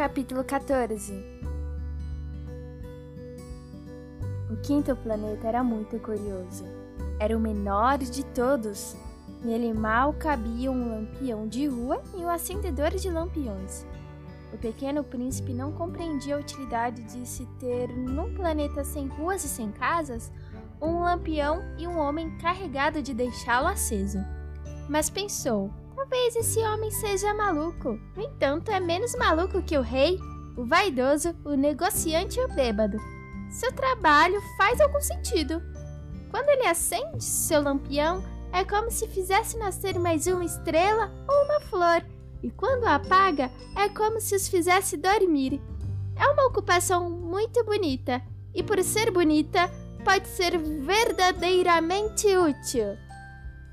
Capítulo 14 O quinto planeta era muito curioso. Era o menor de todos. Nele mal cabia um lampião de rua e um acendedor de lampiões. O pequeno príncipe não compreendia a utilidade de se ter, num planeta sem ruas e sem casas, um lampião e um homem carregado de deixá-lo aceso. Mas pensou: talvez esse homem seja maluco. No entanto, é menos maluco que o rei, o vaidoso, o negociante e o bêbado. Seu trabalho faz algum sentido. Quando ele acende seu lampião, é como se fizesse nascer mais uma estrela ou uma flor e quando apaga, é como se os fizesse dormir. É uma ocupação muito bonita, e por ser bonita, pode ser verdadeiramente útil.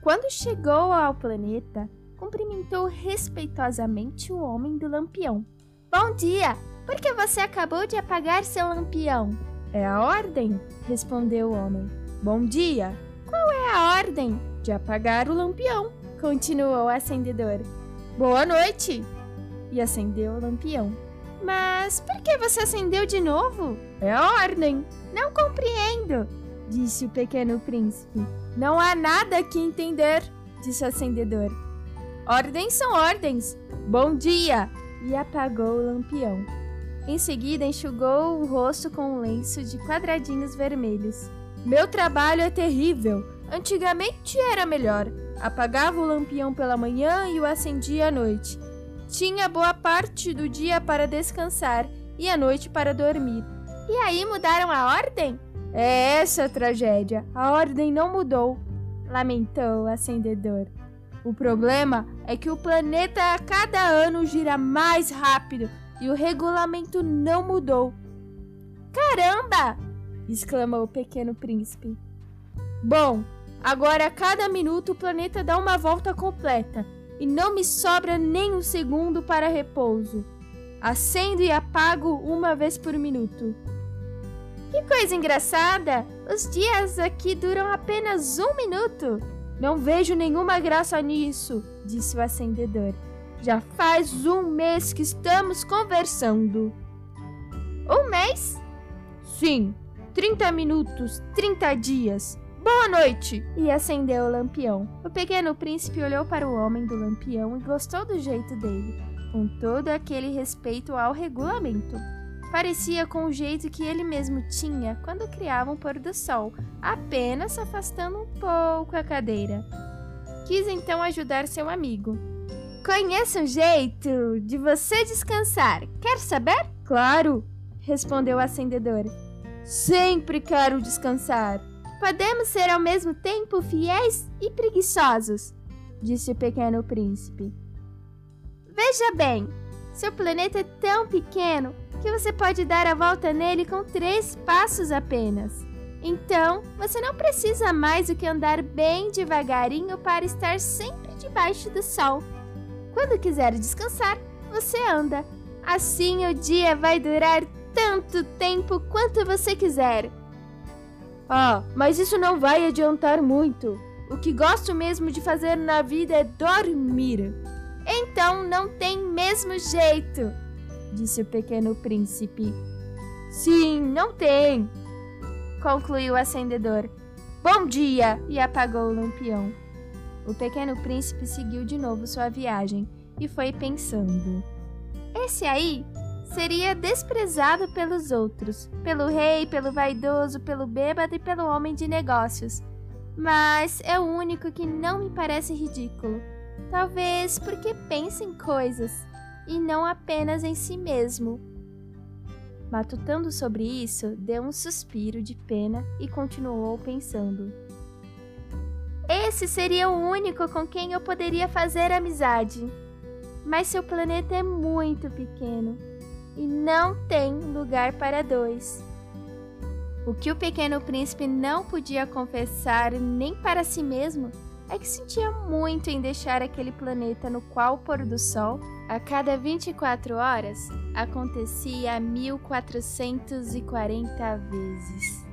Quando chegou ao planeta, cumprimentou respeitosamente o homem do lampião. Bom dia! Por que você acabou de apagar seu lampião? É a ordem, respondeu o homem. Bom dia! Qual é a ordem? De apagar o lampião, continuou o acendedor. Boa noite! E acendeu o lampião. Mas por que você acendeu de novo? É a ordem. Não compreendo, disse o pequeno príncipe. Não há nada que entender, disse o acendedor. Ordens são ordens. Bom dia! E apagou o lampião. Em seguida, enxugou o rosto com um lenço de quadradinhos vermelhos. Meu trabalho é terrível. Antigamente era melhor. Apagava o lampião pela manhã e o acendia à noite. Tinha boa parte do dia para descansar e a noite para dormir. E aí mudaram a ordem? É essa a tragédia. A ordem não mudou, lamentou o acendedor. O problema é que o planeta a cada ano gira mais rápido e o regulamento não mudou. Caramba! exclamou o pequeno príncipe. Bom, Agora, a cada minuto, o planeta dá uma volta completa e não me sobra nem um segundo para repouso. Acendo e apago uma vez por minuto. Que coisa engraçada! Os dias aqui duram apenas um minuto. Não vejo nenhuma graça nisso, disse o acendedor. Já faz um mês que estamos conversando. Um mês? Sim, 30 minutos, 30 dias. Boa noite! E acendeu o lampião. O pequeno príncipe olhou para o homem do lampião e gostou do jeito dele, com todo aquele respeito ao regulamento. Parecia com o jeito que ele mesmo tinha quando criava um pôr do sol, apenas afastando um pouco a cadeira. Quis então ajudar seu amigo. Conheço um jeito de você descansar. Quer saber? Claro, respondeu o acendedor. Sempre quero descansar. Podemos ser ao mesmo tempo fiéis e preguiçosos, disse o pequeno príncipe. Veja bem, seu planeta é tão pequeno que você pode dar a volta nele com três passos apenas. Então, você não precisa mais do que andar bem devagarinho para estar sempre debaixo do sol. Quando quiser descansar, você anda. Assim o dia vai durar tanto tempo quanto você quiser. Ah, mas isso não vai adiantar muito. O que gosto mesmo de fazer na vida é dormir. Então não tem mesmo jeito, disse o pequeno príncipe. Sim, não tem, concluiu o acendedor. Bom dia! E apagou o lampião. O pequeno príncipe seguiu de novo sua viagem e foi pensando: Esse aí seria desprezado pelos outros, pelo rei, pelo vaidoso, pelo bêbado e pelo homem de negócios. Mas é o único que não me parece ridículo. Talvez porque pensa em coisas e não apenas em si mesmo. Matutando sobre isso, deu um suspiro de pena e continuou pensando. Esse seria o único com quem eu poderia fazer amizade. Mas seu planeta é muito pequeno e não tem lugar para dois. O que o pequeno príncipe não podia confessar nem para si mesmo é que sentia muito em deixar aquele planeta no qual o pôr do sol, a cada 24 horas, acontecia 1440 vezes.